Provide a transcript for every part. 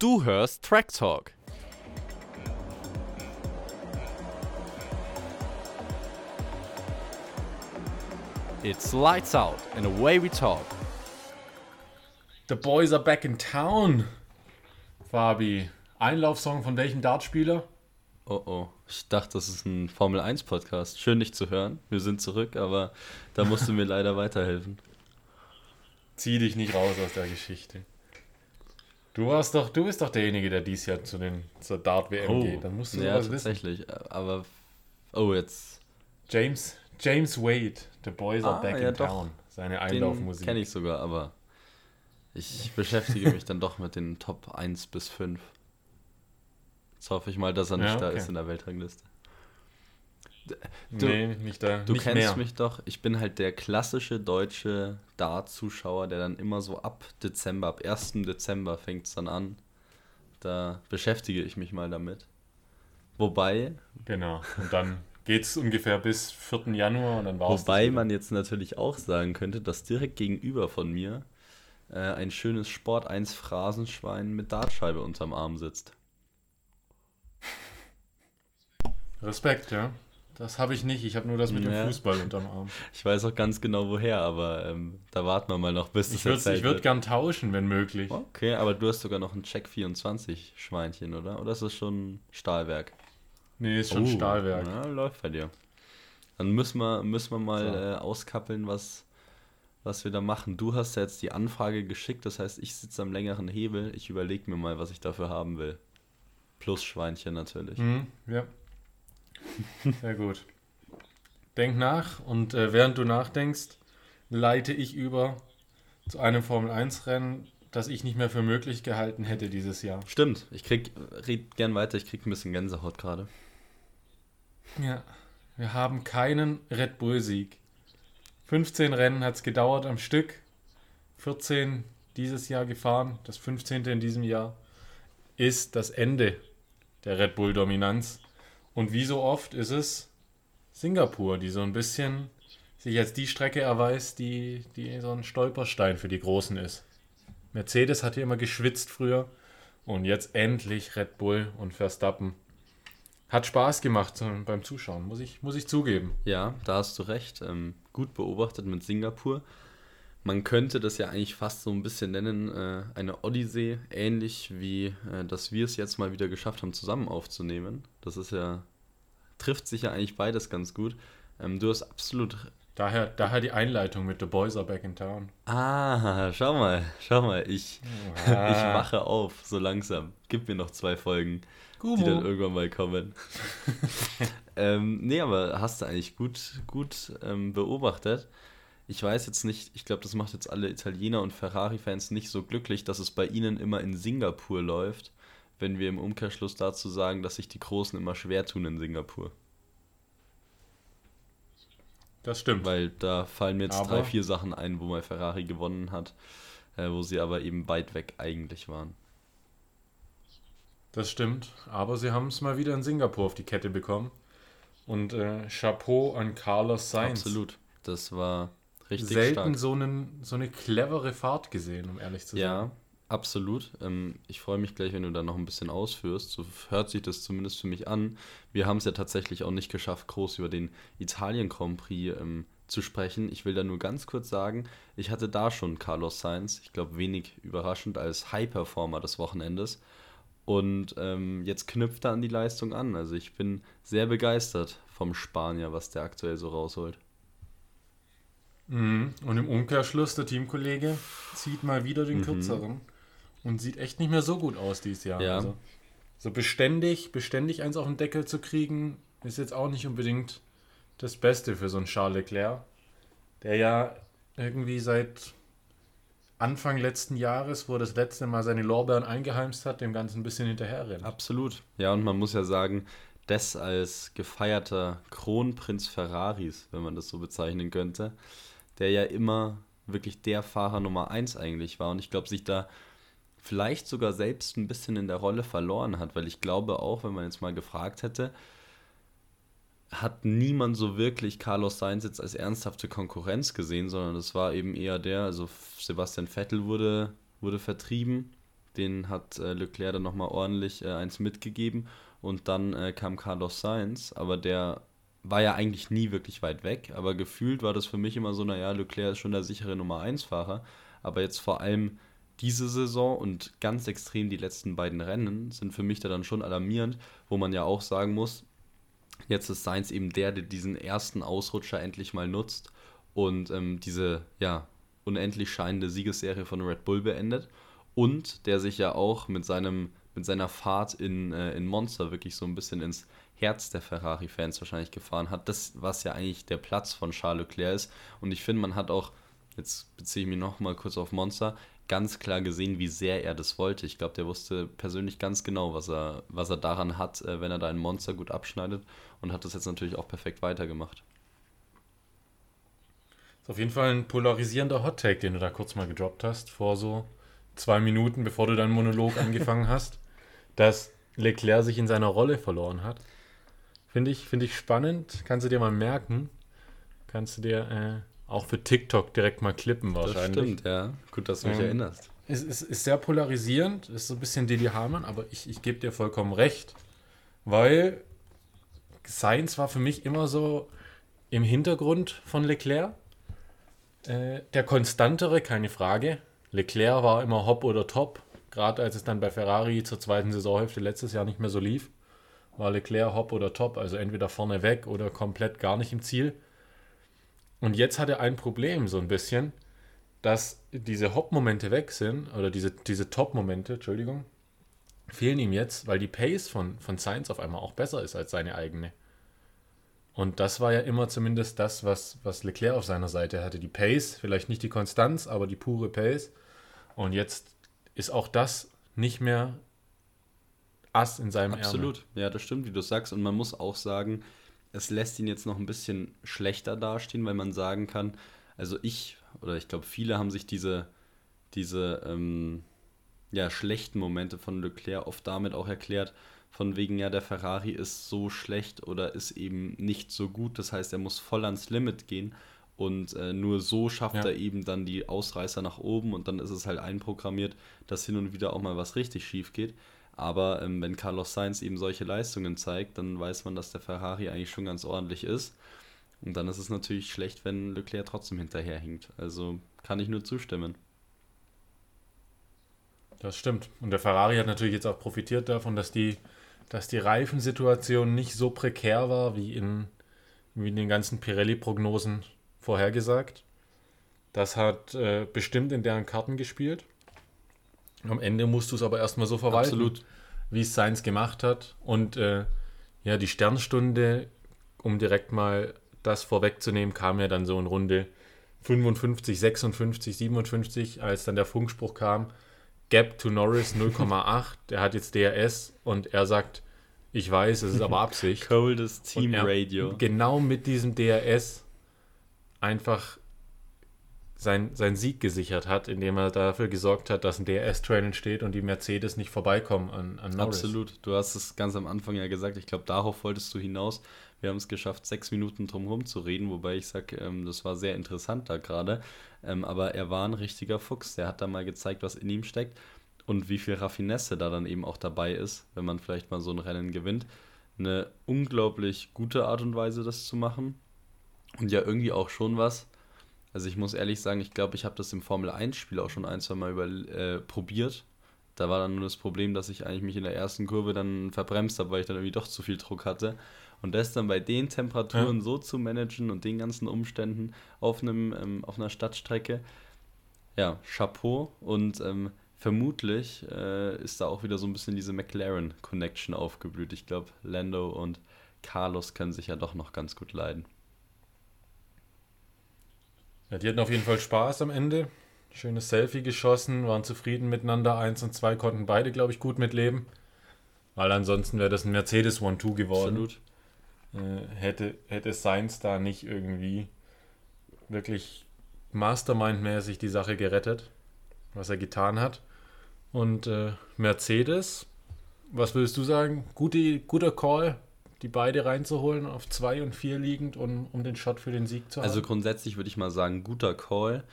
Du hörst Track Talk. It's lights out and away we talk. The boys are back in town. Fabi, Einlaufsong von welchem Dartspieler? Oh oh, ich dachte, das ist ein Formel 1 Podcast. Schön dich zu hören. Wir sind zurück, aber da musst du mir leider weiterhelfen. Zieh dich nicht raus aus der Geschichte. Du warst doch, du bist doch derjenige, der dies Jahr zu den zur Dart WM Oh, geht. Dann musst du ja, sowas wissen. tatsächlich. Aber oh, jetzt James, James Wade, The Boys are Ah, back ja, in doch. town. Seine Einlaufmusik. kenne ich sogar, aber ich beschäftige mich dann doch mit den Top 1 bis 5. Jetzt hoffe ich mal, dass er nicht Ja, da okay. ist in der Weltrangliste. Du- nee, nicht da. Du nicht kennst mehr. mich doch, ich bin halt der klassische deutsche Dart-Zuschauer, der dann immer so ab Dezember, ab 1. Dezember fängt es dann an. Da beschäftige ich mich mal damit. Wobei, Genau. Und dann geht's ungefähr bis 4. Januar und dann war's. wobei das wieder. man jetzt natürlich auch sagen könnte, dass direkt gegenüber von mir äh, ein schönes Sport 1 Phrasenschwein mit Dartscheibe unterm Arm sitzt. Respekt, ja. Das habe ich nicht. Ich habe nur das mit Ja. dem Fußball unterm Arm. Ich weiß auch ganz genau woher, aber ähm, da warten wir mal noch, bis Ich das würde ich würd wird. gern tauschen, wenn möglich. Okay, aber du hast sogar noch ein Check 24 Schweinchen, oder? Oder ist das schon Stahlwerk? Nee, ist schon Oh, Stahlwerk. Na, läuft bei dir. Dann müssen wir, müssen wir mal So. äh, auskappeln, was, was wir da machen. Du hast ja jetzt die Anfrage geschickt, das heißt, ich sitze am längeren Hebel. Ich überlege mir mal, was ich dafür haben will. Plus Schweinchen natürlich. Mhm, ja. Sehr gut. Denk nach und äh, während du nachdenkst, leite ich über zu einem Formel-1-Rennen, das ich nicht mehr für möglich gehalten hätte dieses Jahr. Stimmt, ich krieg, red gern weiter, ich krieg ein bisschen Gänsehaut gerade. Ja, wir haben keinen Red Bull-Sieg. 15 Rennen hat es gedauert am Stück. 14 dieses Jahr gefahren. Das 15. in diesem Jahr ist das Ende der Red Bull-Dominanz. Und wie so oft ist es Singapur, die so ein bisschen sich als die Strecke erweist, die, die so ein Stolperstein für die Großen ist. Mercedes hat hier immer geschwitzt früher. Und jetzt endlich Red Bull und Verstappen. Hat Spaß gemacht beim Zuschauen, muss ich, muss ich zugeben. Ja, da hast du recht. Ähm, gut beobachtet mit Singapur. Man könnte das ja eigentlich fast so ein bisschen nennen, äh, eine Odyssee, ähnlich wie, äh, dass wir es jetzt mal wieder geschafft haben, zusammen aufzunehmen. Das ist ja, trifft sich ja eigentlich beides ganz gut. Ähm, du hast absolut. Daher, daher die Einleitung mit The Boys are back in town. Ah, schau mal, schau mal, ich, ich Ah. wache auf, so langsam. Gib mir noch zwei Folgen, die dann irgendwann mal kommen. ähm, nee, aber hast du eigentlich gut, gut ähm, beobachtet. Ich weiß jetzt nicht, ich glaube, das macht jetzt alle Italiener und Ferrari-Fans nicht so glücklich, dass es bei ihnen immer in Singapur läuft, wenn wir im Umkehrschluss dazu sagen, dass sich die Großen immer schwer tun in Singapur. Das stimmt. Weil da fallen mir jetzt Aber- drei, vier Sachen ein, wo mal Ferrari gewonnen hat, äh, wo sie aber eben weit weg eigentlich waren. Das stimmt. Aber sie haben es mal wieder in Singapur auf die Kette bekommen. Und äh, Chapeau an Carlos Sainz. Absolut. Das war richtig Selten stark. so, einen, so eine clevere Fahrt gesehen, um ehrlich zu sein. Ja, absolut. Ähm, ich freue mich gleich, wenn du da noch ein bisschen ausführst. So hört sich das zumindest für mich an. Wir haben es ja tatsächlich auch nicht geschafft, groß über den Italien Grand Prix ähm, zu sprechen. Ich will da nur ganz kurz sagen, ich hatte da schon Carlos Sainz, ich glaube wenig überraschend, als High-Performer des Wochenendes. Und ähm, jetzt knüpft er an die Leistung an. Also ich bin sehr begeistert vom Spanier, was der aktuell so rausholt. Mhm. Und im Umkehrschluss, der Teamkollege zieht mal wieder den Mhm. kürzeren und sieht echt nicht mehr so gut aus dieses Jahr. Ja. Also, so beständig, beständig eins auf den Deckel zu kriegen, ist jetzt auch nicht unbedingt das Beste für so einen Charles Leclerc, der ja irgendwie seit Anfang letzten Jahres, wo er das letzte Mal seine Lorbeeren eingeheimst hat, dem Ganzen ein bisschen hinterher rennt. Absolut. Ja, und man muss ja sagen, das als gefeierter Kronprinz Ferraris, wenn man das so bezeichnen könnte, der ja immer wirklich der Fahrer Nummer 1 eigentlich war und ich glaube, sich da vielleicht sogar selbst ein bisschen in der Rolle verloren hat, weil ich glaube auch, wenn man jetzt mal gefragt hätte, hat niemand so wirklich Carlos Sainz jetzt als ernsthafte Konkurrenz gesehen, sondern es war eben eher der, also Sebastian Vettel wurde, wurde vertrieben, Den hat äh, Leclerc dann nochmal ordentlich äh, eins mitgegeben. Und dann äh, kam Carlos Sainz, aber der war ja eigentlich nie wirklich weit weg. Aber gefühlt war das für mich immer so, naja, Leclerc ist schon der sichere Nummer 1-Fahrer. Aber jetzt vor allem diese Saison und ganz extrem die letzten beiden Rennen sind für mich da dann schon alarmierend, wo man ja auch sagen muss, jetzt ist Sainz eben der, der diesen ersten Ausrutscher endlich mal nutzt und ähm, diese ja unendlich scheinende Siegesserie von Red Bull beendet und der sich ja auch mit seinem mit seiner Fahrt in, äh, in Monster wirklich so ein bisschen ins Herz der Ferrari-Fans wahrscheinlich gefahren hat. Das, was ja eigentlich der Platz von Charles Leclerc ist. Und ich finde, man hat auch, jetzt beziehe ich mich nochmal kurz auf Monster, ganz klar gesehen, wie sehr er das wollte. Ich glaube, der wusste persönlich ganz genau, was er, was er daran hat, äh, wenn er da ein Monster gut abschneidet und hat das jetzt natürlich auch perfekt weitergemacht. Ist auf jeden Fall ein polarisierender Hot-Take, den du da kurz mal gedroppt hast, vor so zwei Minuten, bevor du deinen Monolog angefangen hast, dass Leclerc sich in seiner Rolle verloren hat. Finde ich, find ich spannend. Kannst du dir mal merken. Kannst du dir äh, auch für TikTok direkt mal klippen wahrscheinlich. Das stimmt, ja. Gut, dass du mich ähm, erinnerst. Es ist, ist, sehr polarisierend, ist so ein bisschen Didi Hamann, aber ich, ich gebe dir vollkommen recht. Weil Science war für mich immer so im Hintergrund von Leclerc. Äh, der konstantere, keine Frage. Leclerc war immer hopp oder top. Gerade als es dann bei Ferrari zur zweiten Saisonhälfte letztes Jahr nicht mehr so lief, war Leclerc hopp oder top. Also entweder vorne weg oder komplett gar nicht im Ziel. Und jetzt hat er ein Problem so ein bisschen, dass diese Hop-Momente weg sind, oder diese, diese Top-Momente, Entschuldigung, fehlen ihm jetzt, weil die Pace von, von Sainz auf einmal auch besser ist als seine eigene. Und das war ja immer zumindest das, was, was Leclerc auf seiner Seite hatte. Die Pace, vielleicht nicht die Konstanz, aber die pure Pace. Und jetzt ist auch das nicht mehr Ass in seinem Absolut, Ärmel. ja, das stimmt, wie du sagst. Und man muss auch sagen, es lässt ihn jetzt noch ein bisschen schlechter dastehen, weil man sagen kann, also ich oder ich glaube viele haben sich diese, diese ähm, ja, schlechten Momente von Leclerc oft damit auch erklärt, von wegen, ja, der Ferrari ist so schlecht oder ist eben nicht so gut. Das heißt, er muss voll ans Limit gehen und äh, nur so schafft ja. er eben dann die Ausreißer nach oben und dann ist es halt einprogrammiert, dass hin und wieder auch mal was richtig schief geht. Aber ähm, wenn Carlos Sainz eben solche Leistungen zeigt, dann weiß man, dass der Ferrari eigentlich schon ganz ordentlich ist. Und dann ist es natürlich schlecht, wenn Leclerc trotzdem hinterherhinkt. Also kann ich nur zustimmen. Das stimmt. Und der Ferrari hat natürlich jetzt auch profitiert davon, dass die dass die Reifensituation nicht so prekär war wie in, wie in den ganzen Pirelli-Prognosen vorhergesagt. Das hat äh, bestimmt in deren Karten gespielt. Am Ende musst du es aber erstmal so verwalten, Absolut. wie es Seins gemacht hat. Und äh, ja, die Sternstunde, um direkt mal das vorwegzunehmen, kam ja dann so in Runde 55, 56, 57, als dann der Funkspruch kam, Gap to Norris 0,8. Der hat jetzt DRS und er sagt, ich weiß, es ist aber Absicht. Coldest Team Radio. Genau mit diesem DRS einfach sein, sein Sieg gesichert hat, indem er dafür gesorgt hat, dass ein DRS-Train entsteht und die Mercedes nicht vorbeikommen an, an Norris. Absolut. Du hast es ganz am Anfang ja gesagt. Ich glaube, darauf wolltest du hinaus. Wir haben es geschafft, sechs Minuten drumherum zu reden, wobei ich sage, ähm, das war sehr interessant da gerade. Ähm, aber er war ein richtiger Fuchs. Der hat da mal gezeigt, was in ihm steckt und wie viel Raffinesse da dann eben auch dabei ist, wenn man vielleicht mal so ein Rennen gewinnt. Eine unglaublich gute Art und Weise, das zu machen. Und ja, irgendwie auch schon was. Also ich muss ehrlich sagen, ich glaube, ich habe das im Formel 1-Spiel auch schon ein, zwei Mal über, äh, probiert. Da war dann nur das Problem, dass ich eigentlich mich in der ersten Kurve dann verbremst habe, weil ich dann irgendwie doch zu viel Druck hatte. Und das dann bei den Temperaturen ja. so zu managen und den ganzen Umständen auf, einem, ähm, auf einer Stadtstrecke, ja, Chapeau. Und ähm, vermutlich äh, ist da auch wieder so ein bisschen diese McLaren-Connection aufgeblüht. Ich glaube, Lando und Carlos können sich ja doch noch ganz gut leiden. Ja, die hatten auf jeden Fall Spaß am Ende. Schönes Selfie geschossen, waren zufrieden miteinander. Eins und zwei konnten beide, glaube ich, gut mitleben. Weil ansonsten wäre das ein Mercedes One-Two geworden. Absolut äh, hätte, hätte Sainz da nicht irgendwie wirklich Mastermind-mäßig die Sache gerettet, was er getan hat. Und äh, Mercedes, was würdest du sagen? Gute, guter Call, die beide reinzuholen, auf 2 und 4 liegend, um, um den Shot für den Sieg zu also haben? Also grundsätzlich würde ich mal sagen, guter Call.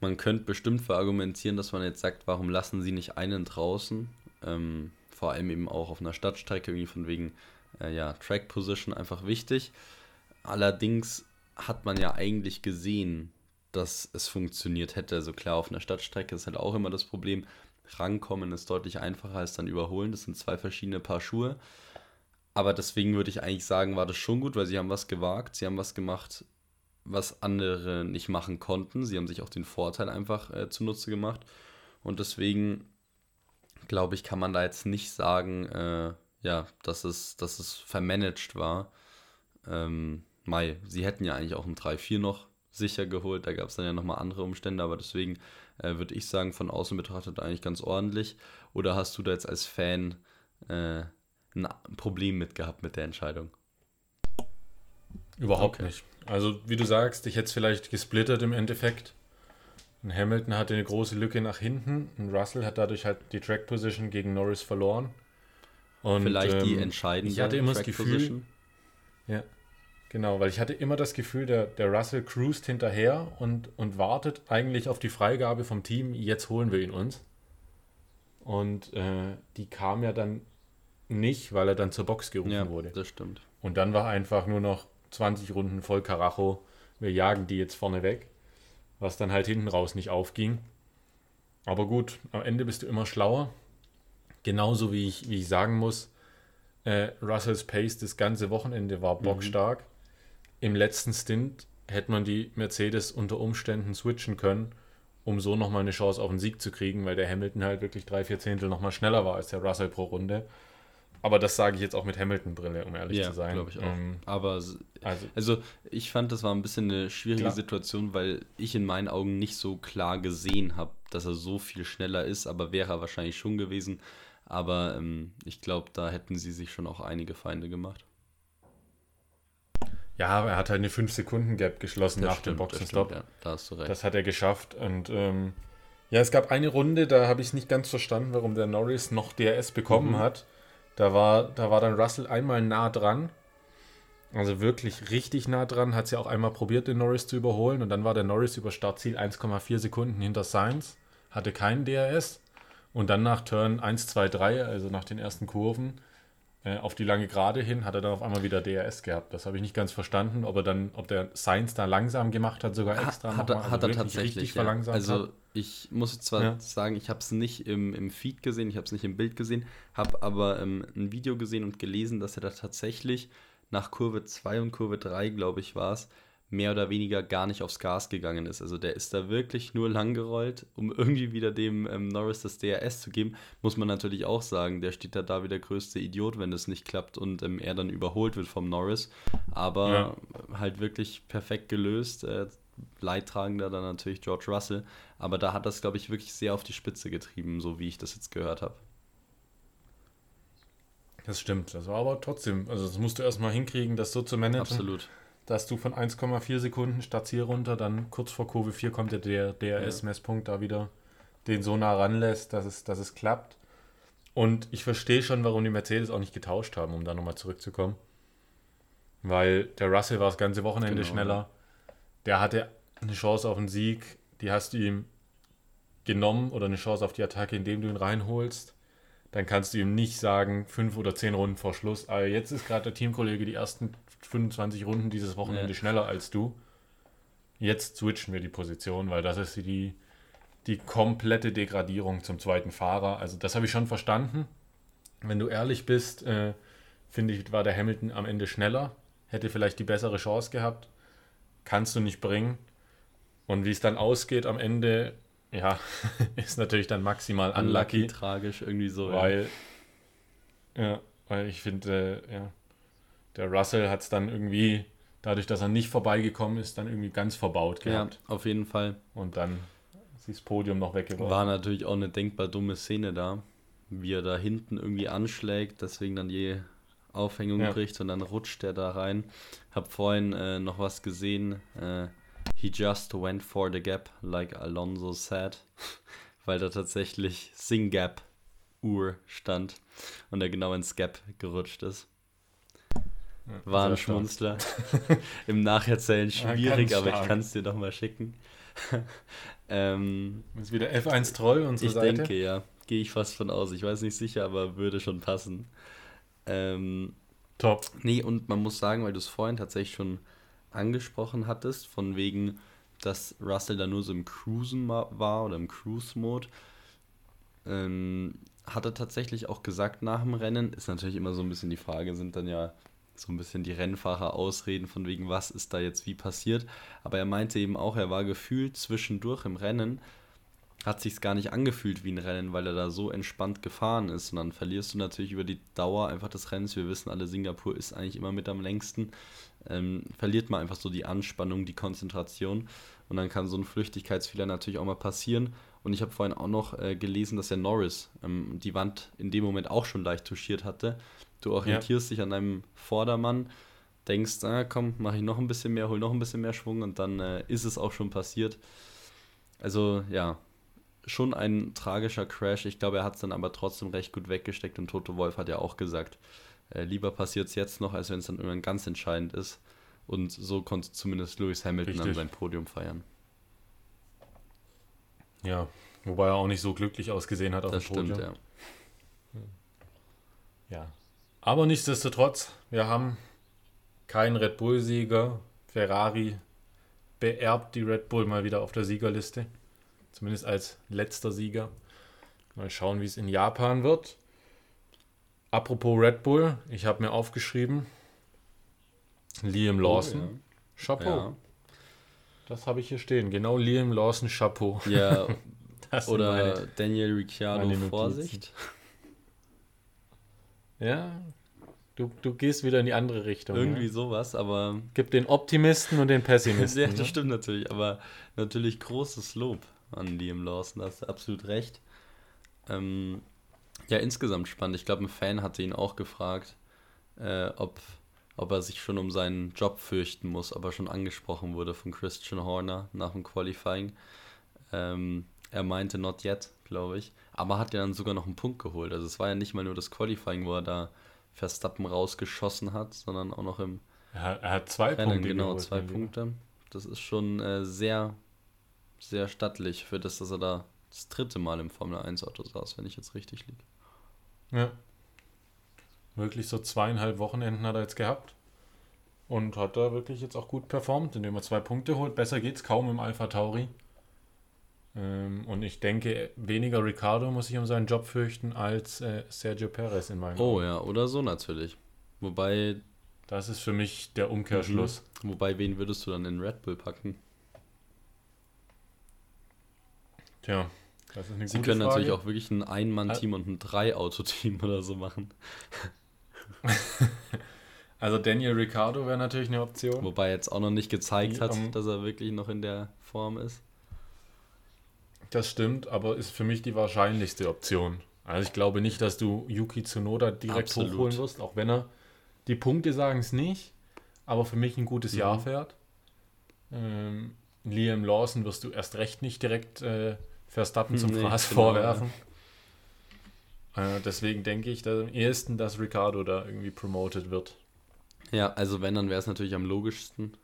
Man könnte bestimmt verargumentieren, dass man jetzt sagt, warum lassen sie nicht einen draußen? Ähm, vor allem eben auch auf einer Stadtstrecke, irgendwie von wegen, äh, ja, Track Position einfach wichtig. Allerdings hat man ja eigentlich gesehen, dass es funktioniert hätte. Also klar, auf einer Stadtstrecke ist halt auch immer das Problem. Rankommen ist deutlich einfacher als dann überholen. Das sind zwei verschiedene Paar Schuhe. Aber deswegen würde ich eigentlich sagen, war das schon gut, weil sie haben was gewagt. Sie haben was gemacht, was andere nicht machen konnten. Sie haben sich auch den Vorteil einfach äh, zunutze gemacht. Und deswegen glaube ich, kann man da jetzt nicht sagen, äh, ja, dass es, dass es vermanagt war. Ähm, Mai, sie hätten ja eigentlich auch ein 3-4 noch sicher geholt. Da gab es dann ja nochmal andere Umstände, aber deswegen äh, würde ich sagen, von außen betrachtet eigentlich ganz ordentlich. Oder hast du da jetzt als Fan äh, ein Problem mit gehabt mit der Entscheidung? Überhaupt okay. nicht. Also, wie du sagst, ich hätte es vielleicht gesplittert im Endeffekt. Und Hamilton hatte eine große Lücke nach hinten und Russell hat dadurch halt die Track Position gegen Norris verloren. Und, Vielleicht ähm, die entscheidende ich hatte immer Track das Gefühl, Position. Ja, genau, weil ich hatte immer das Gefühl, der, der Russell cruist hinterher und, und wartet eigentlich auf die Freigabe vom Team, jetzt holen wir ihn uns. Und äh, die kam ja dann nicht, weil er dann zur Box gerufen ja, wurde. das stimmt. Und dann war einfach nur noch 20 Runden voll Karacho. Wir jagen die jetzt vorne weg. Was dann halt hinten raus nicht aufging. Aber gut, am Ende bist du immer schlauer. Genauso wie ich, wie ich sagen muss, äh, Russells Pace das ganze Wochenende war mhm. bockstark. Mhm. Im letzten Stint hätte man die Mercedes unter Umständen switchen können, um so nochmal eine Chance auf den Sieg zu kriegen, weil der Hamilton halt wirklich drei, vier Zehntel nochmal schneller war als der Russell pro Runde. Aber das sage ich jetzt auch mit Hamilton-Brille, um ehrlich ja, zu sein. glaube ich auch. Ähm, Aber also, also, ich fand, das war ein bisschen eine schwierige klar. Situation, weil ich in meinen Augen nicht so klar gesehen habe, dass er so viel schneller ist. Aber wäre er wahrscheinlich schon gewesen. Aber ähm, ich glaube, da hätten sie sich schon auch einige Feinde gemacht. Ja, aber er hat halt eine 5-Sekunden-Gap geschlossen das nach stimmt, dem Boxenstopp. Das, ja, da hast du recht. das hat er geschafft. Und ähm, ja, es gab eine Runde, da habe ich nicht ganz verstanden, warum der Norris noch DRS bekommen mhm. hat. Da war, da war dann Russell einmal nah dran. Also wirklich richtig nah dran. Hat es ja auch einmal probiert, den Norris zu überholen. Und dann war der Norris über Startziel 1,4 Sekunden hinter Sainz. Hatte keinen DRS. Und dann nach Turn 1, 2, 3, also nach den ersten Kurven, auf die lange Gerade hin, hat er dann auf einmal wieder DRS gehabt. Das habe ich nicht ganz verstanden, ob er dann, ob der Sainz da langsam gemacht hat, sogar extra. Hat, er, also hat er tatsächlich. Ja. Also hat. ich muss zwar ja. sagen, ich habe es nicht im, im Feed gesehen, ich habe es nicht im Bild gesehen, habe aber ähm, ein Video gesehen und gelesen, dass er da tatsächlich nach Kurve 2 und Kurve 3, glaube ich, war es, mehr oder weniger gar nicht aufs Gas gegangen ist. Also der ist da wirklich nur lang gerollt, um irgendwie wieder dem ähm, Norris das DRS zu geben. Muss man natürlich auch sagen, der steht da da wie der größte Idiot, wenn das nicht klappt und ähm, er dann überholt wird vom Norris. Aber ja. halt wirklich perfekt gelöst. Äh, Leidtragender dann natürlich George Russell. Aber da hat das, glaube ich, wirklich sehr auf die Spitze getrieben, so wie ich das jetzt gehört habe. Das stimmt. Das war aber trotzdem, also das musst du erstmal hinkriegen, das so zu managen. Absolut dass du von 1,4 Sekunden statt hier runter, dann kurz vor Kurve 4 kommt der DRS-Messpunkt da wieder, den so nah ranlässt, dass es, dass es klappt. Und ich verstehe schon, warum die Mercedes auch nicht getauscht haben, um da nochmal zurückzukommen. Weil der Russell war das ganze Wochenende genau. schneller. Der hatte eine Chance auf einen Sieg, die hast du ihm genommen oder eine Chance auf die Attacke, indem du ihn reinholst. Dann kannst du ihm nicht sagen, fünf oder zehn Runden vor Schluss, aber jetzt ist gerade der Teamkollege die ersten 25 Runden dieses Wochenende ja. schneller als du. Jetzt switchen wir die Position, weil das ist die, die komplette Degradierung zum zweiten Fahrer. Also das habe ich schon verstanden. Wenn du ehrlich bist, äh, finde ich, war der Hamilton am Ende schneller, hätte vielleicht die bessere Chance gehabt. Kannst du nicht bringen. Und wie es dann ausgeht am Ende, ja, ist natürlich dann maximal unlucky. unlucky tragisch irgendwie so. Weil, ja, ja weil ich finde, äh, ja, der Russell hat es dann irgendwie, dadurch, dass er nicht vorbeigekommen ist, dann irgendwie ganz verbaut gehabt. Ja, auf jeden Fall. Und dann ist das Podium noch weggeworfen. War natürlich auch eine denkbar dumme Szene da, wie er da hinten irgendwie anschlägt, deswegen dann die Aufhängung ja. bricht und dann rutscht er da rein. Hab vorhin äh, noch was gesehen. Äh, he just went for the gap, like Alonso said, weil da tatsächlich Sing Gap Uhr stand und er genau ins Gap gerutscht ist. War ein Schmunzler. Im Nacherzählen schwierig, ja, aber ich kann es dir doch mal schicken. ähm, ist wieder F1 Troll unsere ich Seite. denke, ja. Gehe ich fast von aus. Ich weiß nicht sicher, aber würde schon passen. Ähm, Top. Nee, und man muss sagen, weil du es vorhin tatsächlich schon angesprochen hattest, von wegen, dass Russell da nur so im Cruisen war oder im Cruise-Mode, ähm, hat er tatsächlich auch gesagt nach dem Rennen, ist natürlich immer so ein bisschen die Frage, sind dann ja so ein bisschen die Rennfahrer ausreden von wegen, was ist da jetzt wie passiert. Aber er meinte eben auch, er war gefühlt zwischendurch im Rennen, hat sich's gar nicht angefühlt wie ein Rennen, weil er da so entspannt gefahren ist. Und dann verlierst du natürlich über die Dauer einfach des Rennens. Wir wissen alle, Singapur ist eigentlich immer mit am längsten. Ähm, verliert man einfach so die Anspannung, die Konzentration. Und dann kann so ein Flüchtigkeitsfehler natürlich auch mal passieren. Und ich habe vorhin auch noch äh, gelesen, dass der Norris ähm, die Wand in dem Moment auch schon leicht touchiert hatte. Du orientierst dich an deinem Vordermann, denkst, ah, komm, mache ich noch ein bisschen mehr, hol noch ein bisschen mehr Schwung und dann äh, ist es auch schon passiert. Also ja, schon ein tragischer Crash. Ich glaube, er hat es dann aber trotzdem recht gut weggesteckt und Toto Wolf hat ja auch gesagt, äh, lieber passiert es jetzt noch, als wenn es dann irgendwann ganz entscheidend ist. Und so konnte zumindest Lewis Hamilton dann Richtig. sein Podium feiern. Ja, wobei er auch nicht so glücklich ausgesehen hat auf Das dem Podium. stimmt, ja. Ja. Aber nichtsdestotrotz, wir haben keinen Red Bull-Sieger. Ferrari beerbt die Red Bull mal wieder auf der Siegerliste. Zumindest als letzter Sieger. Mal schauen, wie es in Japan wird. Apropos Red Bull, ich habe mir aufgeschrieben, Liam Lawson. Chapeau. Oh, Ja. Das habe ich hier stehen. Genau Liam Lawson Chapeau. Ja, oder meine- Daniel Ricciardo. Vorsicht. Ja, du, du gehst wieder in die andere Richtung. Irgendwie Ne? sowas, aber Gibt den Optimisten und den Pessimisten. Ja, ne? das stimmt natürlich, aber natürlich großes Lob an Liam Lawson, da hast du absolut recht. Ähm, ja, insgesamt spannend. Ich glaube, ein Fan hatte ihn auch gefragt, äh, ob, ob er sich schon um seinen Job fürchten muss, ob er schon angesprochen wurde von Christian Horner nach dem Qualifying. Ähm, er meinte not yet, glaube ich, aber hat ja dann sogar noch einen Punkt geholt. Also es war ja nicht mal nur das Qualifying, wo er da Verstappen rausgeschossen hat, sondern auch noch im Er, hat- er hat zwei Rennen, Punkte genau, zwei. Punkte. Das ist schon äh, sehr, sehr stattlich für das, dass er da das dritte Mal im Formel 1 Auto saß, wenn ich jetzt richtig liege. Ja. Wirklich so zweieinhalb Wochenenden hat er jetzt gehabt. Und hat da wirklich jetzt auch gut performt, indem er zwei Punkte holt. Besser geht's kaum im Alpha Tauri. Ähm, und ich denke, weniger Ricardo muss sich um seinen Job fürchten als äh, Sergio Perez in meinem Oh Augen. ja, oder so natürlich. Wobei, Das ist für mich der Umkehrschluss. wobei, wen würdest du dann in Red Bull packen? Tja, das ist eine Sie gute können Frage. natürlich auch wirklich ein Ein-Mann-Team und ein Drei-Auto-Team oder so machen. Also Daniel Ricardo wäre natürlich eine Option. Wobei er jetzt auch noch nicht gezeigt Die, hat, ähm, dass er wirklich noch in der Form ist. Das stimmt, aber ist für mich die wahrscheinlichste Option. Also ich glaube nicht, dass du Yuki Tsunoda direkt Absolut. hochholen wirst, auch wenn er die Punkte sagen es nicht, aber für mich ein gutes Mhm. Jahr fährt. Ähm, Liam Lawson wirst du erst recht nicht direkt äh, Verstappen zum Nee, Fraß genau, vorwerfen. Äh, deswegen denke ich dass am ehesten, dass Ricardo da irgendwie promoted wird. Ja, also wenn, dann wäre es natürlich am logischsten.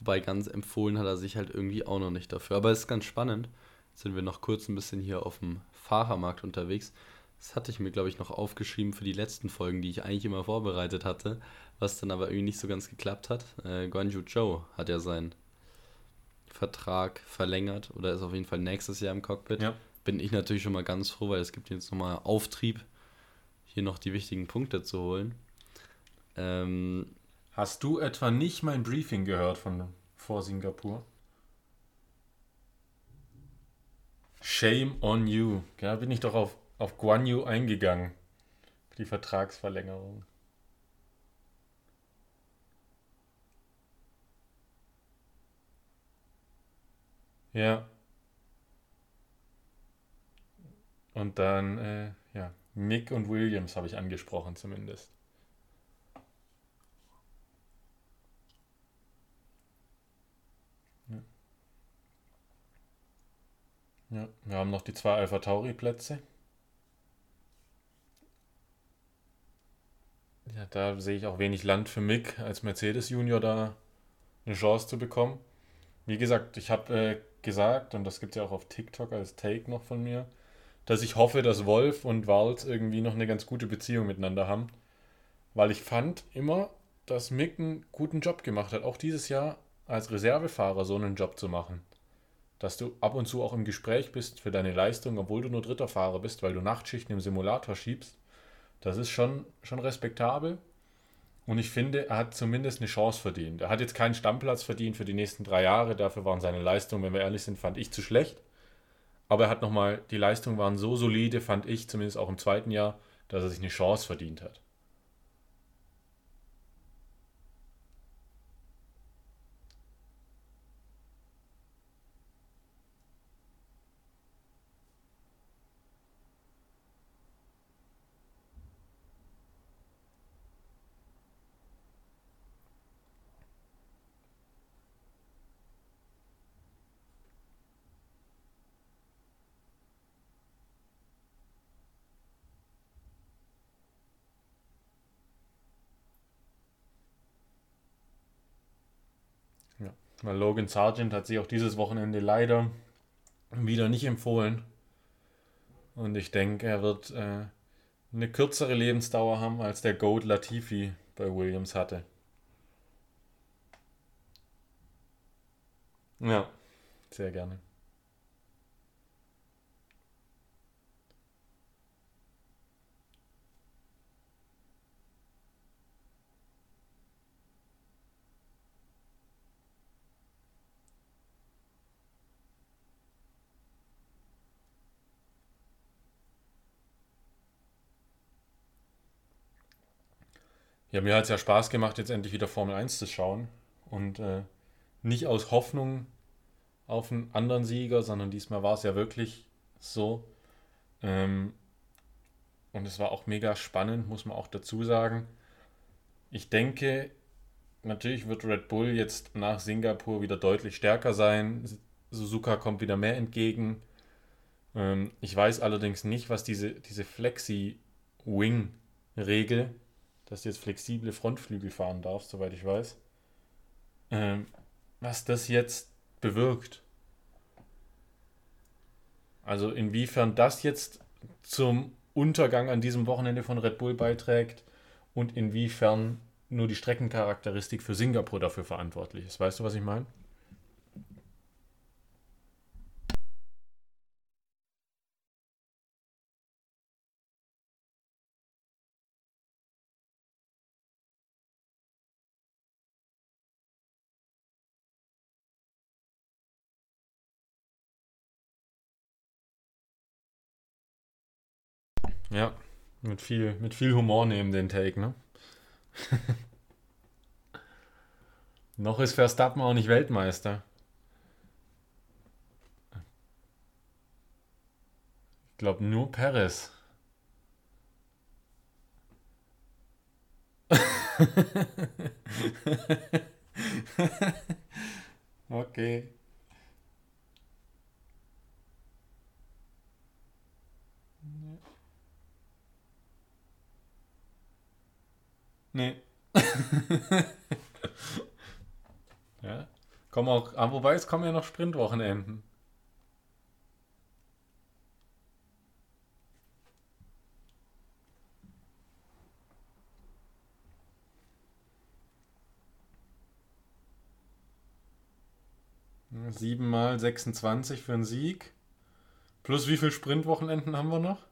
Wobei ganz empfohlen hat er sich halt irgendwie auch noch nicht dafür. Aber es ist ganz spannend. Sind wir noch kurz ein bisschen hier auf dem Fahrermarkt unterwegs. Das hatte ich mir, glaube ich, noch aufgeschrieben für die letzten Folgen, die ich eigentlich immer vorbereitet hatte, was dann aber irgendwie nicht so ganz geklappt hat. Äh, Guanju Zhou hat ja seinen Vertrag verlängert oder ist auf jeden Fall nächstes Jahr im Cockpit. Ja. Bin ich natürlich schon mal ganz froh, weil es gibt jetzt nochmal Auftrieb, hier noch die wichtigen Punkte zu holen. Ähm, Hast du etwa nicht mein Briefing gehört von vor Singapur? Shame on you. Da bin ich doch auf, auf Guan Yu eingegangen. Die Vertragsverlängerung. Ja. Und dann, äh, ja, Mick und Williams habe ich angesprochen zumindest. Ja, wir haben noch die zwei Alpha Tauri Plätze. Ja, da sehe ich auch wenig Land für Mick als Mercedes Junior da eine Chance zu bekommen. wie gesagt, ich habe äh, gesagt, und das gibt es ja auch auf TikTok als Take noch von mir, dass ich hoffe, dass Wolf und Walz irgendwie noch eine ganz gute Beziehung miteinander haben. Weil ich fand immer, dass Mick einen guten Job gemacht hat, auch dieses Jahr als Reservefahrer so einen Job zu machen. Dass du ab und zu auch im Gespräch bist für deine Leistung, obwohl du nur dritter Fahrer bist, weil du Nachtschichten im Simulator schiebst. Das ist schon, schon respektabel. Und ich finde, er hat zumindest eine Chance verdient. Er hat jetzt keinen Stammplatz verdient für die nächsten drei Jahre. Dafür waren seine Leistungen, wenn wir ehrlich sind, fand ich zu schlecht. Aber er hat nochmal, die Leistungen waren so solide, fand ich, zumindest auch im zweiten Jahr, dass er sich eine Chance verdient hat. Weil Logan Sargent hat sich auch dieses Wochenende leider wieder nicht empfohlen. Und ich denke, er wird äh, eine kürzere Lebensdauer haben, als der Goat Latifi bei Williams hatte. Ja, sehr gerne. Ja, mir hat es ja Spaß gemacht, jetzt endlich wieder Formel 1 zu schauen. Und äh, nicht aus Hoffnung auf einen anderen Sieger, sondern diesmal war es ja wirklich so. Ähm, und es war auch mega spannend, muss man auch dazu sagen. Ich denke, natürlich wird Red Bull jetzt nach Singapur wieder deutlich stärker sein. Suzuka kommt wieder mehr entgegen. Ähm, ich weiß allerdings nicht, was diese, diese Flexi-Wing-Regel dass du jetzt flexible Frontflügel fahren darfst, soweit ich weiß. Ähm, was das jetzt bewirkt. Also inwiefern das jetzt zum Untergang an diesem Wochenende von Red Bull beiträgt und inwiefern nur die Streckencharakteristik für Singapur dafür verantwortlich ist. Weißt du, was ich meine? Ja, mit viel, mit viel Humor nehmen den Take, ne? Noch ist Verstappen auch nicht Weltmeister. Ich glaube nur Perez. okay. Nee. ja. Kommen auch, ah, wobei es kommen ja noch Sprintwochenenden. Sieben mal 26 für einen Sieg. Plus wie viele Sprintwochenenden haben wir noch?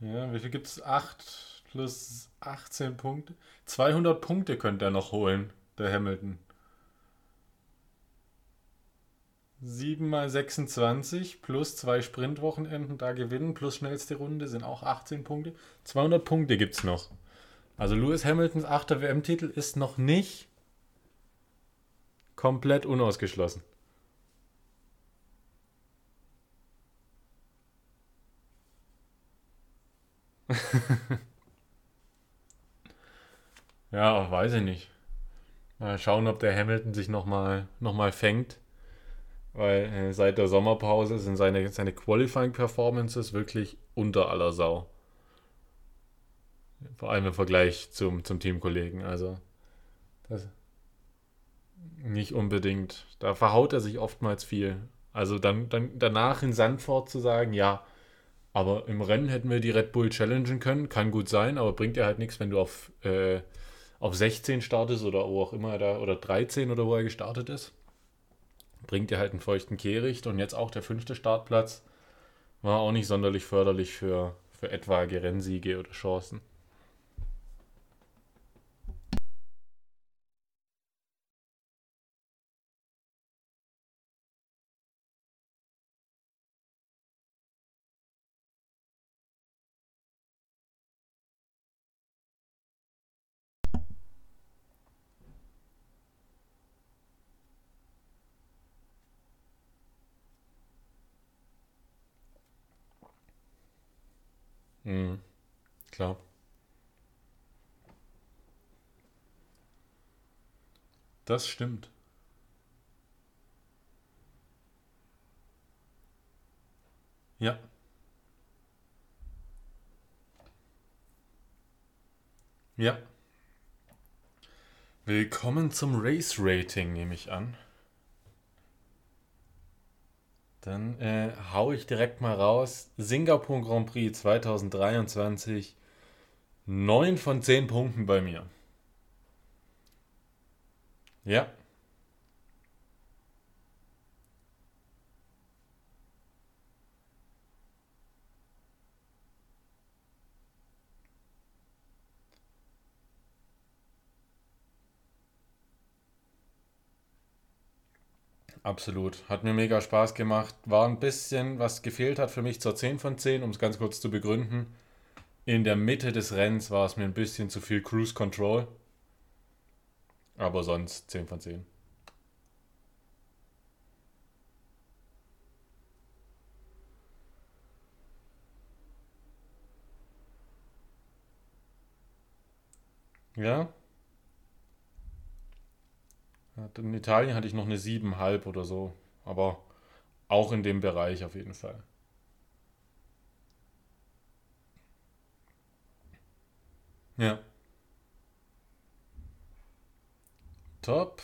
Ja, wie viel gibt es? 8 plus 18 Punkte. 200 Punkte könnte er noch holen, der Hamilton. 7 mal 26 plus 2 Sprintwochenenden da gewinnen plus schnellste Runde sind auch 18 Punkte. 200 Punkte gibt es noch. Also Lewis Hamiltons 8. WM-Titel ist noch nicht komplett unausgeschlossen. ja, weiß ich nicht. Mal schauen, ob der Hamilton sich nochmal noch mal fängt. Weil äh, seit der Sommerpause sind seine, seine Qualifying-Performances wirklich unter aller Sau. Vor allem im Vergleich zum, zum Teamkollegen. Also, das, Nicht unbedingt. Da verhaut er sich oftmals viel. Also dann, dann danach in Sandford zu sagen, ja, aber im Rennen hätten wir die Red Bull challengen können, kann gut sein, aber bringt ja halt nichts, wenn du auf, äh, auf 16 startest oder wo auch immer da, oder 13 oder wo er gestartet ist. Bringt dir halt einen feuchten Kehricht und jetzt auch der fünfte Startplatz war auch nicht sonderlich förderlich für, für etwaige Rennsiege oder Chancen. Mhm. Klar. Das stimmt. Ja. Ja. Willkommen zum Race Rating, nehme ich an. Dann äh, hau ich direkt mal raus. Singapur Grand Prix 2023. 9 von 10 Punkten bei mir. Ja. Absolut. Hat mir mega Spaß gemacht. War ein bisschen, was gefehlt hat für mich zur 10 von 10, um es ganz kurz zu begründen. In der Mitte des Rennens war es mir ein bisschen zu viel Cruise Control. Aber sonst 10 von 10. Ja, in Italien hatte ich noch eine 7,5 oder so. Aber auch in dem Bereich auf jeden Fall. Ja. Top.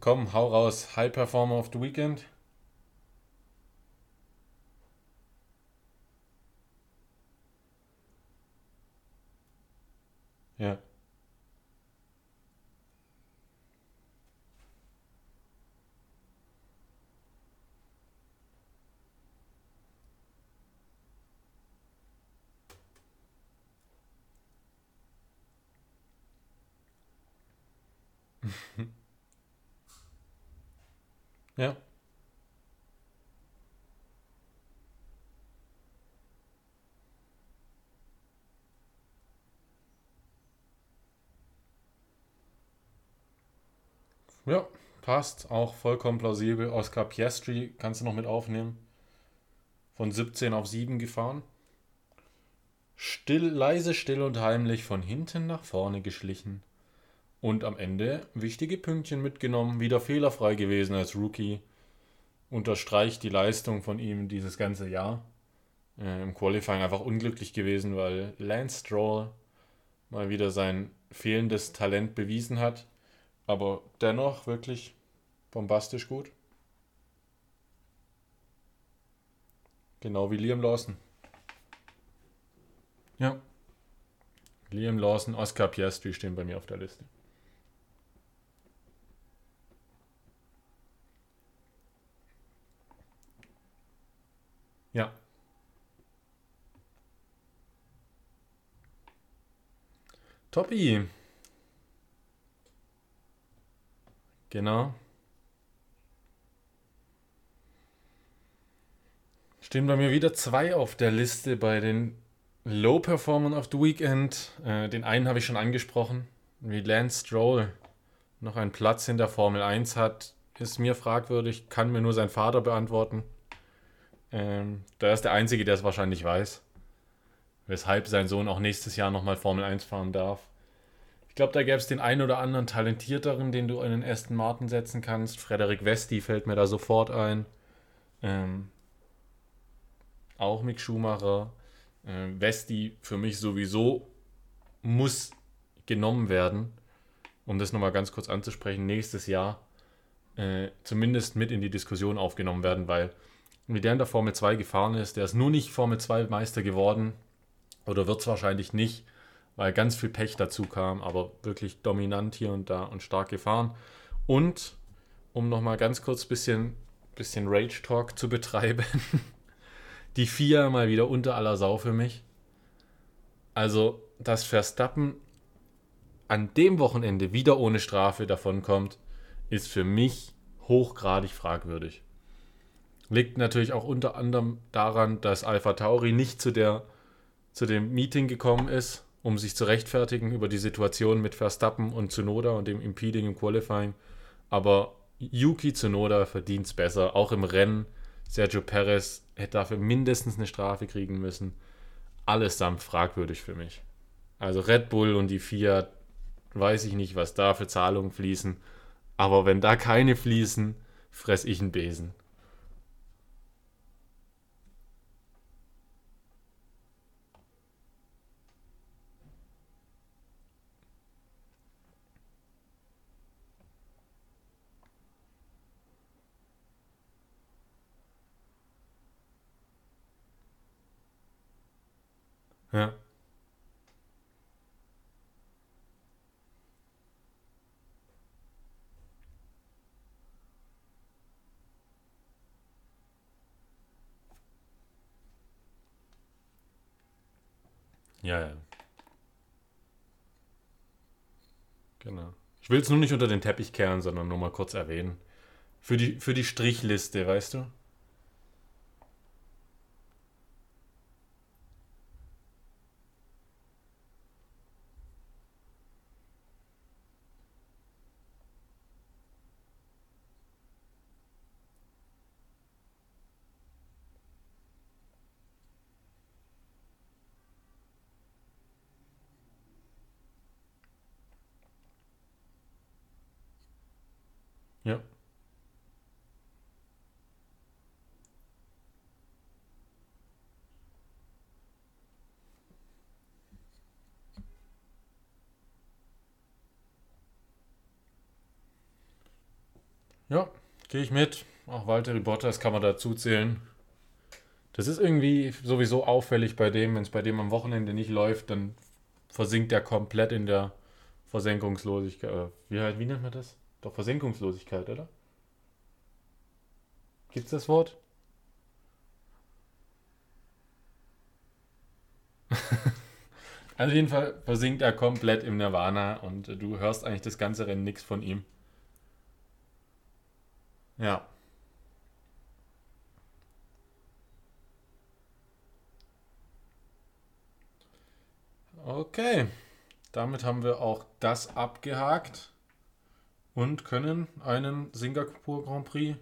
Komm, hau raus. High Performer of the Weekend. Ja. Ja. Ja, passt. Auch vollkommen plausibel. Oscar Piastri kannst du noch mit aufnehmen. Von 17 auf 7 gefahren. Still, leise, still und heimlich von hinten nach vorne geschlichen. Und am Ende wichtige Pünktchen mitgenommen, wieder fehlerfrei gewesen als Rookie. Unterstreicht die Leistung von ihm dieses ganze Jahr. Äh, Im Qualifying einfach unglücklich gewesen, weil Lance Stroll mal wieder sein fehlendes Talent bewiesen hat. Aber dennoch wirklich bombastisch gut. Genau wie Liam Lawson. Ja. Liam Lawson, Oscar Piastri stehen bei mir auf der Liste. Ja. Toppi. Genau. Stehen bei mir wieder zwei auf der Liste bei den Low Performance of the Weekend. Äh, den einen habe ich schon angesprochen. Wie Lance Stroll noch einen Platz in der Formel 1 hat, ist mir fragwürdig, kann mir nur sein Vater beantworten. Ähm, der ist der Einzige, der es wahrscheinlich weiß. Weshalb sein Sohn auch nächstes Jahr nochmal Formel 1 fahren darf. Ich glaube, da gäbe es den einen oder anderen talentierteren, den du in den Aston Martin setzen kannst. Frederik Westi fällt mir da sofort ein. Ähm, auch Mick Schumacher. Ähm, Westi für mich sowieso muss genommen werden. um das nochmal ganz kurz anzusprechen, nächstes Jahr äh, zumindest mit in die Diskussion aufgenommen werden, weil wie der in der Formel 2 gefahren ist, der ist nur nicht Formel 2 Meister geworden oder wird es wahrscheinlich nicht, weil ganz viel Pech dazu kam, aber wirklich dominant hier und da und stark gefahren. Und um nochmal ganz kurz ein bisschen, bisschen Rage Talk zu betreiben, die vier mal wieder unter aller Sau für mich. Also, dass Verstappen an dem Wochenende wieder ohne Strafe davonkommt, ist für mich hochgradig fragwürdig. Liegt natürlich auch unter anderem daran, dass Alpha Tauri nicht zu, der, zu dem Meeting gekommen ist, um sich zu rechtfertigen über die Situation mit Verstappen und Tsunoda und dem Impeding im Qualifying. Aber Yuki Tsunoda verdient es besser, auch im Rennen. Sergio Perez hätte dafür mindestens eine Strafe kriegen müssen. Allesamt fragwürdig für mich. Also Red Bull und die Fiat, weiß ich nicht, was da für Zahlungen fließen. Aber wenn da keine fließen, fress ich einen Besen. Ja. Ja, ja. Genau. Ich will es nur nicht unter den Teppich kehren, sondern nur mal kurz erwähnen. Für die, für die Strichliste, weißt du? Ja. Ja, gehe ich mit. Auch Walter Bottas kann man dazu zählen. Das ist irgendwie sowieso auffällig bei dem, wenn es bei dem am Wochenende nicht läuft, dann versinkt er komplett in der Versenkungslosigkeit. Äh, wie, wie nennt man das? Doch Versenkungslosigkeit, oder? Gibt's das Wort? also jeden Fall versinkt er komplett im Nirvana und du hörst eigentlich das ganze Rennen nichts von ihm. Ja. Okay, damit haben wir auch das abgehakt und können einen Singapur Grand Prix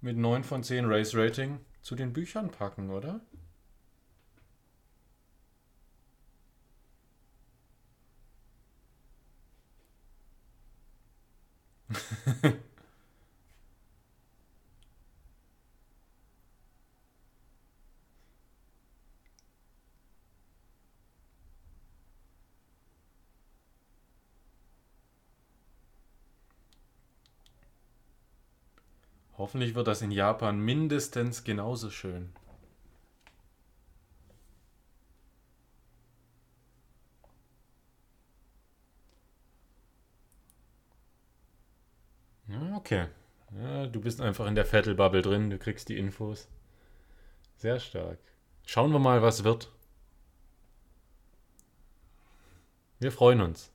mit 9 von 10 Race Rating zu den Büchern packen, oder? Hoffentlich wird das in Japan mindestens genauso schön. Okay. Ja, du bist einfach in der Vettel-Bubble drin, du kriegst die Infos. Sehr stark. Schauen wir mal, was wird. Wir freuen uns.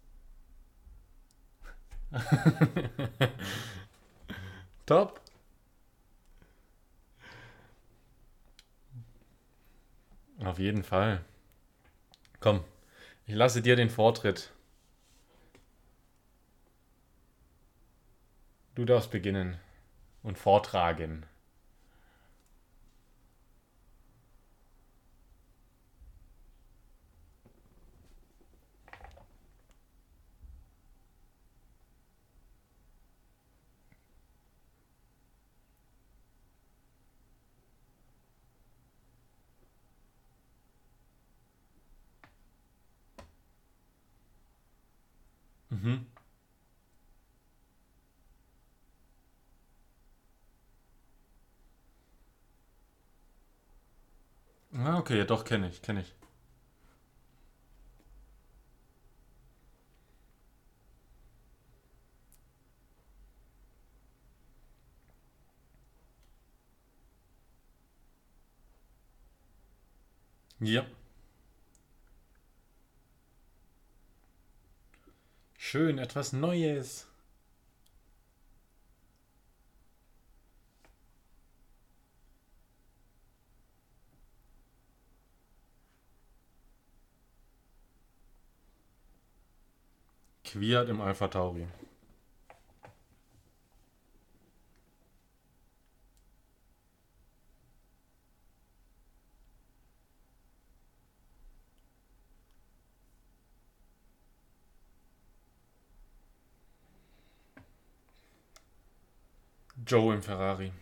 Top. Auf jeden Fall. Komm, ich lasse dir den Vortritt. Du darfst beginnen und vortragen. Mhm. Okay, ja, doch, kenne ich, kenne ich. Ja. Schön, etwas Neues. Quiert im Alpha Tauri. Joe im Ferrari.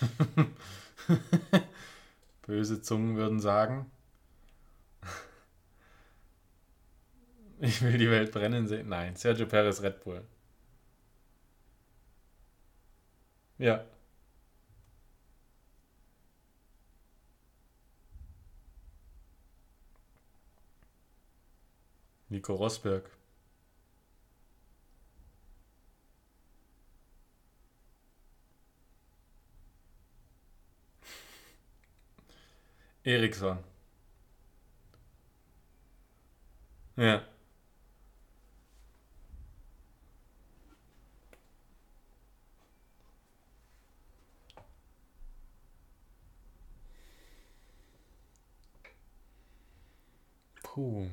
Böse Zungen würden sagen, ich will die Welt brennen sehen. Nein, Sergio Perez Red Bull. Ja. Nico Rosberg. Eriksson. Ja. Puh.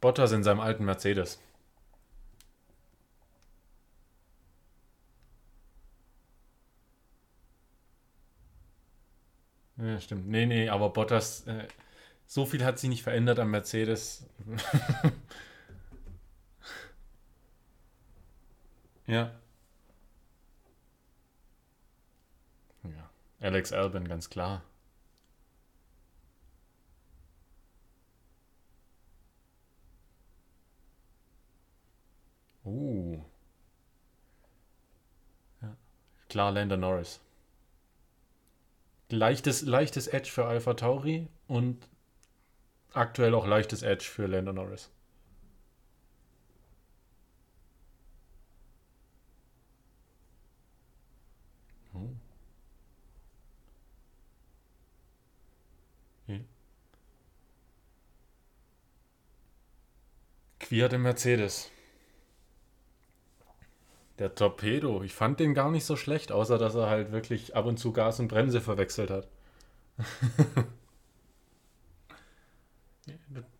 Bottas in seinem alten Mercedes. Ja, stimmt. Nee, nee, aber Bottas, äh, so viel hat sich nicht verändert am Mercedes. ja. Ja. Alex Albin, ganz klar. Uh. Ja. Klar, Lando Norris. Leichtes, leichtes Edge für Alpha Tauri und aktuell auch leichtes Edge für Lando Norris. Oh. Okay. Quiert im Mercedes. Der Torpedo, ich fand den gar nicht so schlecht, außer dass er halt wirklich ab und zu Gas und Bremse verwechselt hat.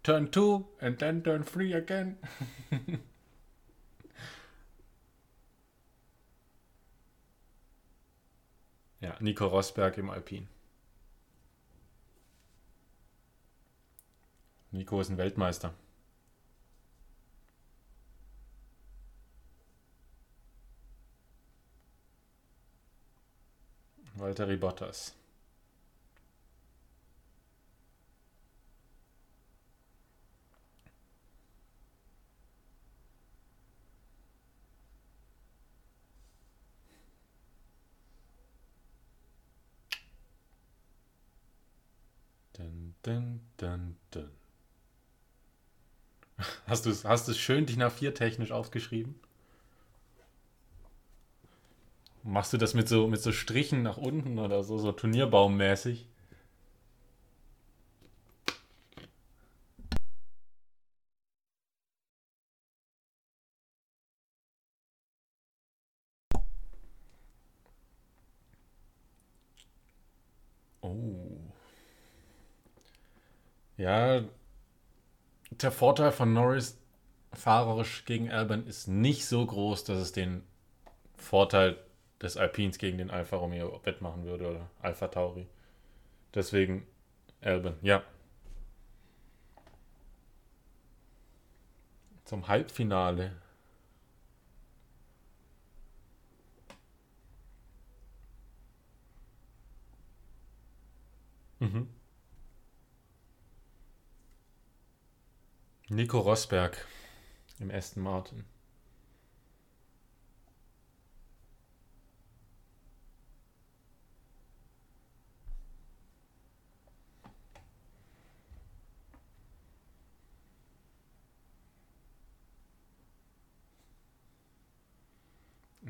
turn 2 and then turn 3 again. ja, Nico Rosberg im Alpin. Nico ist ein Weltmeister. Valtteri Bottas. Dun, dun, dun, dun. Hast du es hast schön DIN A4 technisch aufgeschrieben? Machst du das mit so, mit so Strichen nach unten oder so, so Turnierbaummäßig? Oh. Ja, der Vorteil von Norris fahrerisch gegen Albon ist nicht so groß, dass es den Vorteil des Alpins gegen den Alfa Romeo wettmachen würde oder Alpha Tauri. Deswegen Albon, ja. Zum Halbfinale. Mhm. Nico Rosberg. Im Aston Martin.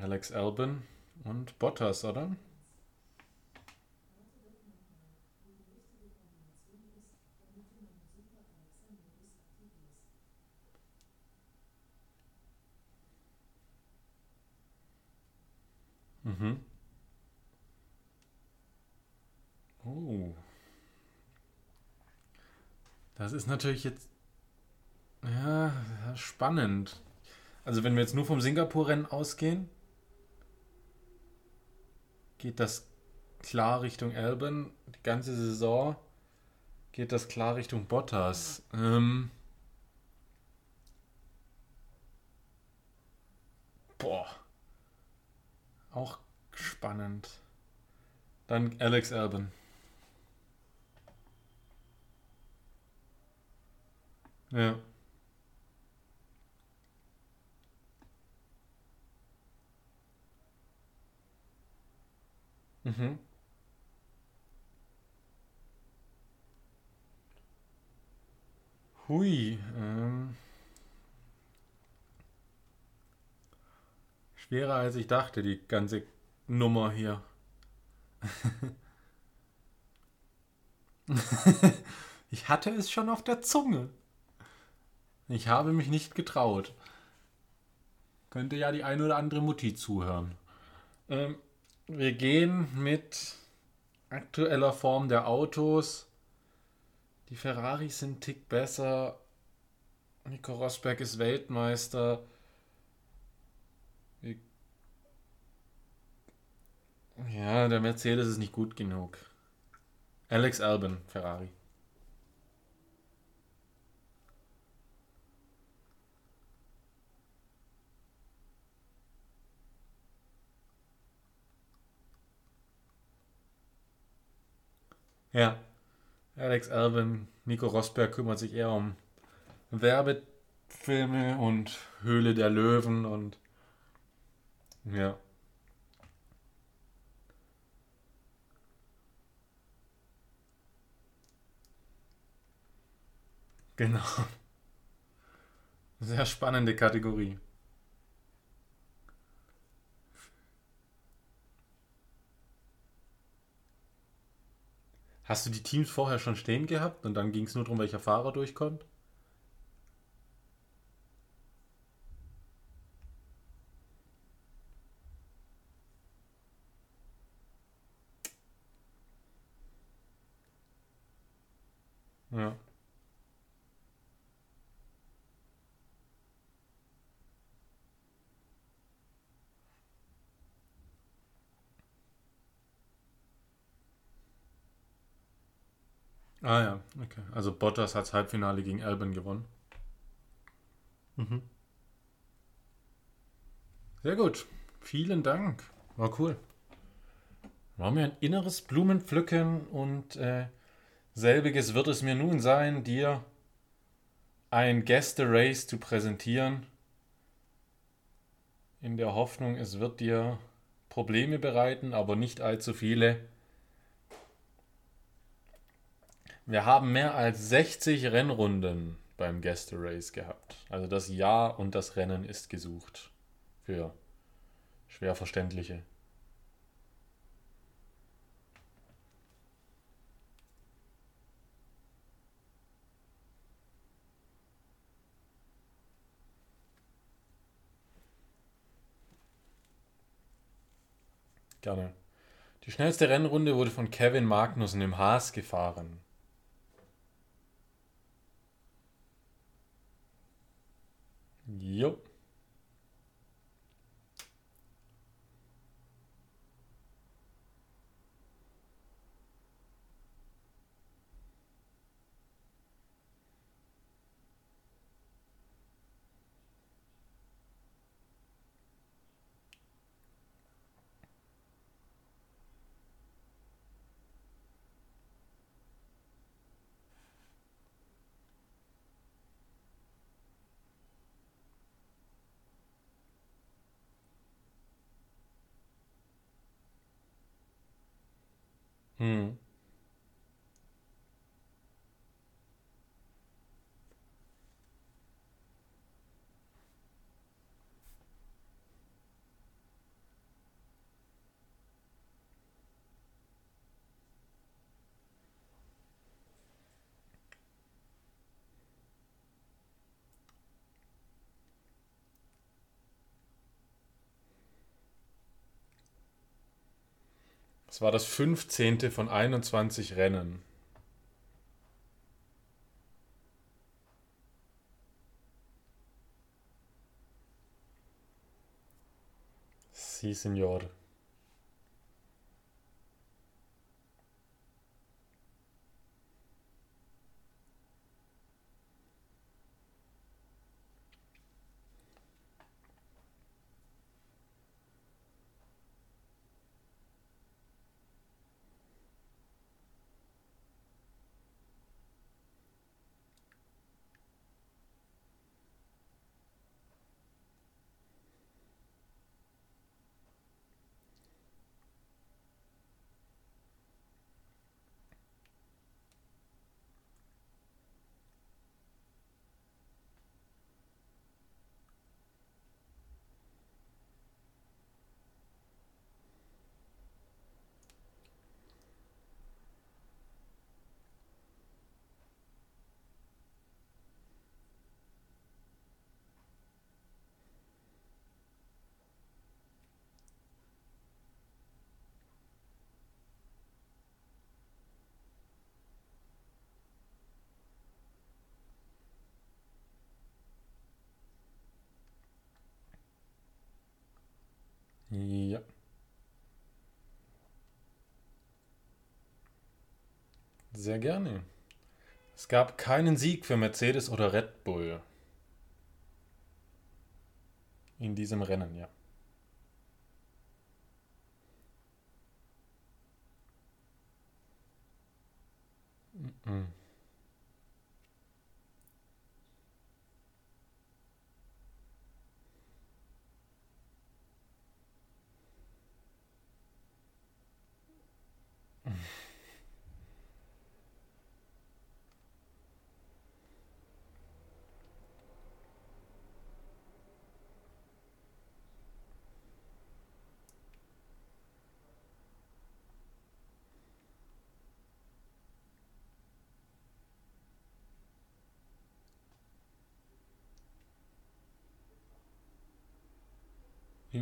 Alex Albin und Bottas, oder? Mhm. Oh. Das ist natürlich jetzt ja, spannend. Also wenn wir jetzt nur vom Singapur-Rennen ausgehen, geht das klar Richtung Albon. Die ganze Saison geht das klar Richtung Bottas. Ähm, boah. Auch spannend. Dann Alex Albon. Ja. Mhm. Hui. Ähm. Schwerer als ich dachte, die ganze Nummer hier. ich hatte es schon auf der Zunge. Ich habe mich nicht getraut. Könnte ja die ein oder andere Mutti zuhören. Ähm, wir gehen mit aktueller Form der Autos. Die Ferraris sind einen Tick besser. Nico Rosberg ist Weltmeister. Ja, der Mercedes ist nicht gut genug. Alex Albon, Ferrari. Ja. Alex Albon, Nico Rosberg kümmert sich eher um Werbefilme und Höhle der Löwen und ja. Genau. Sehr spannende Kategorie. Hast du die Teams vorher schon stehen gehabt und dann ging es nur darum, welcher Fahrer durchkommt? Ja. Ah ja, okay. Also Bottas hat das Halbfinale gegen Albon gewonnen. Mhm. Sehr gut. Vielen Dank. War cool. War mir ein inneres Blumenpflücken und äh, selbiges wird es mir nun sein, dir ein Gäste-Race zu präsentieren. In der Hoffnung, es wird dir Probleme bereiten, aber nicht allzu viele. Wir haben mehr als 60 Rennrunden beim Gäste Race gehabt. Also das Jahr und das Rennen ist gesucht. Für schwer verständliche. Gerne. Die schnellste Rennrunde wurde von Kevin Magnussen im Haas gefahren. Yep. Hm. Es war das 15. von 21 Rennen. Sí, señor. Ja. Sehr gerne. Es gab keinen Sieg für Mercedes oder Red Bull. In diesem Rennen, ja. Mhm.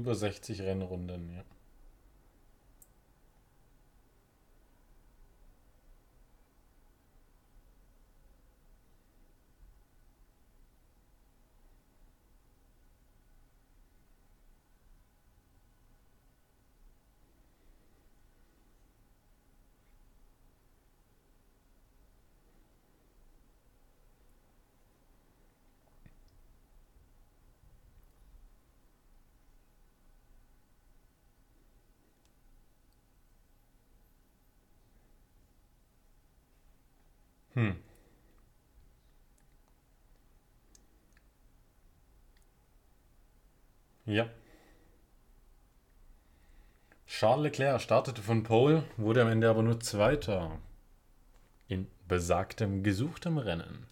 Über 60 Rennrunden, ja. Hm. Ja. Charles Leclerc startete von Pole, wurde am Ende aber nur Zweiter in besagtem gesuchtem Rennen.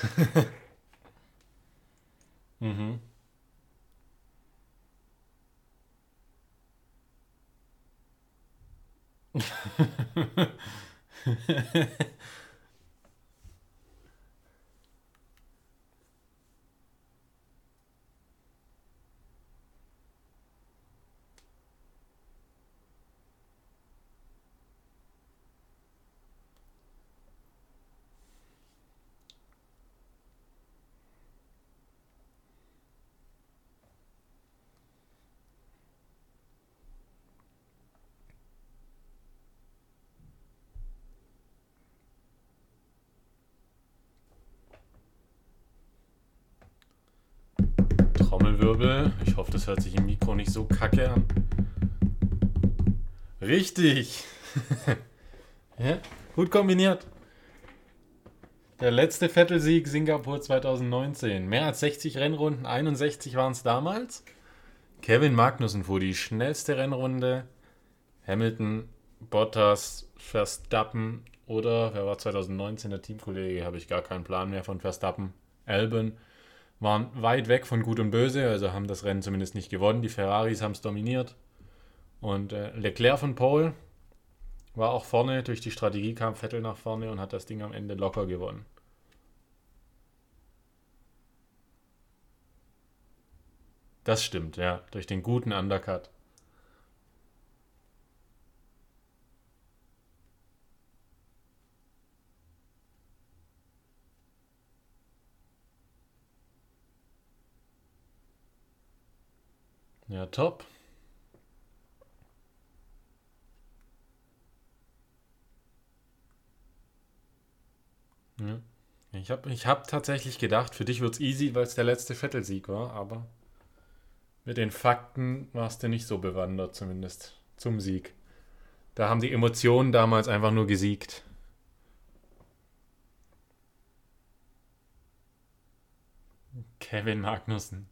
mhm. Trommelwirbel. Ich hoffe, das hört sich im Mikro nicht so kacke an. Richtig. ja, gut kombiniert. Der letzte Vettel-Sieg Singapur 2019. Mehr als 60 Rennrunden, 61 waren es damals. Kevin Magnussen fuhr die schnellste Rennrunde. Hamilton, Bottas, Verstappen oder wer war 2019 der Teamkollege? Habe ich gar keinen Plan mehr von Verstappen. Albon waren weit weg von Gut und Böse, also haben das Rennen zumindest nicht gewonnen. Die Ferraris haben es dominiert. Und äh, Leclerc von Pole war auch vorne. Durch die Strategie kam Vettel nach vorne und hat das Ding am Ende locker gewonnen. Das stimmt, ja. Durch den guten Undercut. Ja, top. Ja. Ich habe ich hab tatsächlich gedacht, für dich wird es easy, weil es der letzte Vettel-Sieg war, aber mit den Fakten warst du nicht so bewandert, zumindest zum Sieg. Da haben die Emotionen damals einfach nur gesiegt. Kevin Magnussen.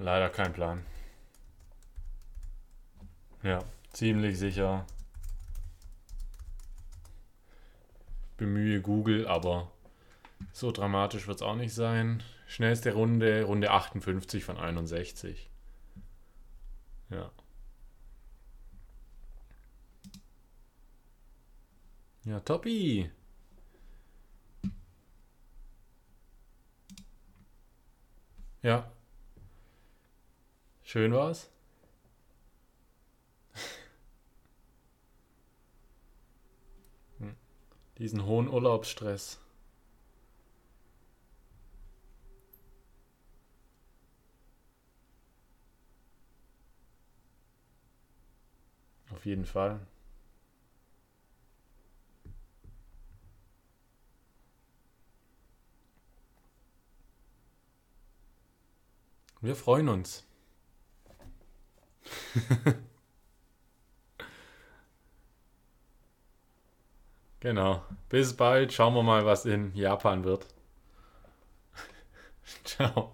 Leider kein Plan. Ja, ziemlich sicher. Bemühe Google, aber so dramatisch wird es auch nicht sein. Schnellste Runde, Runde 58 von 61. Ja. Ja, Toppi. Ja, Schön war's. Hm. Diesen hohen Urlaubsstress. Auf jeden Fall. Wir freuen uns. genau. Bis bald. Schauen wir mal, was in Japan wird. Ciao.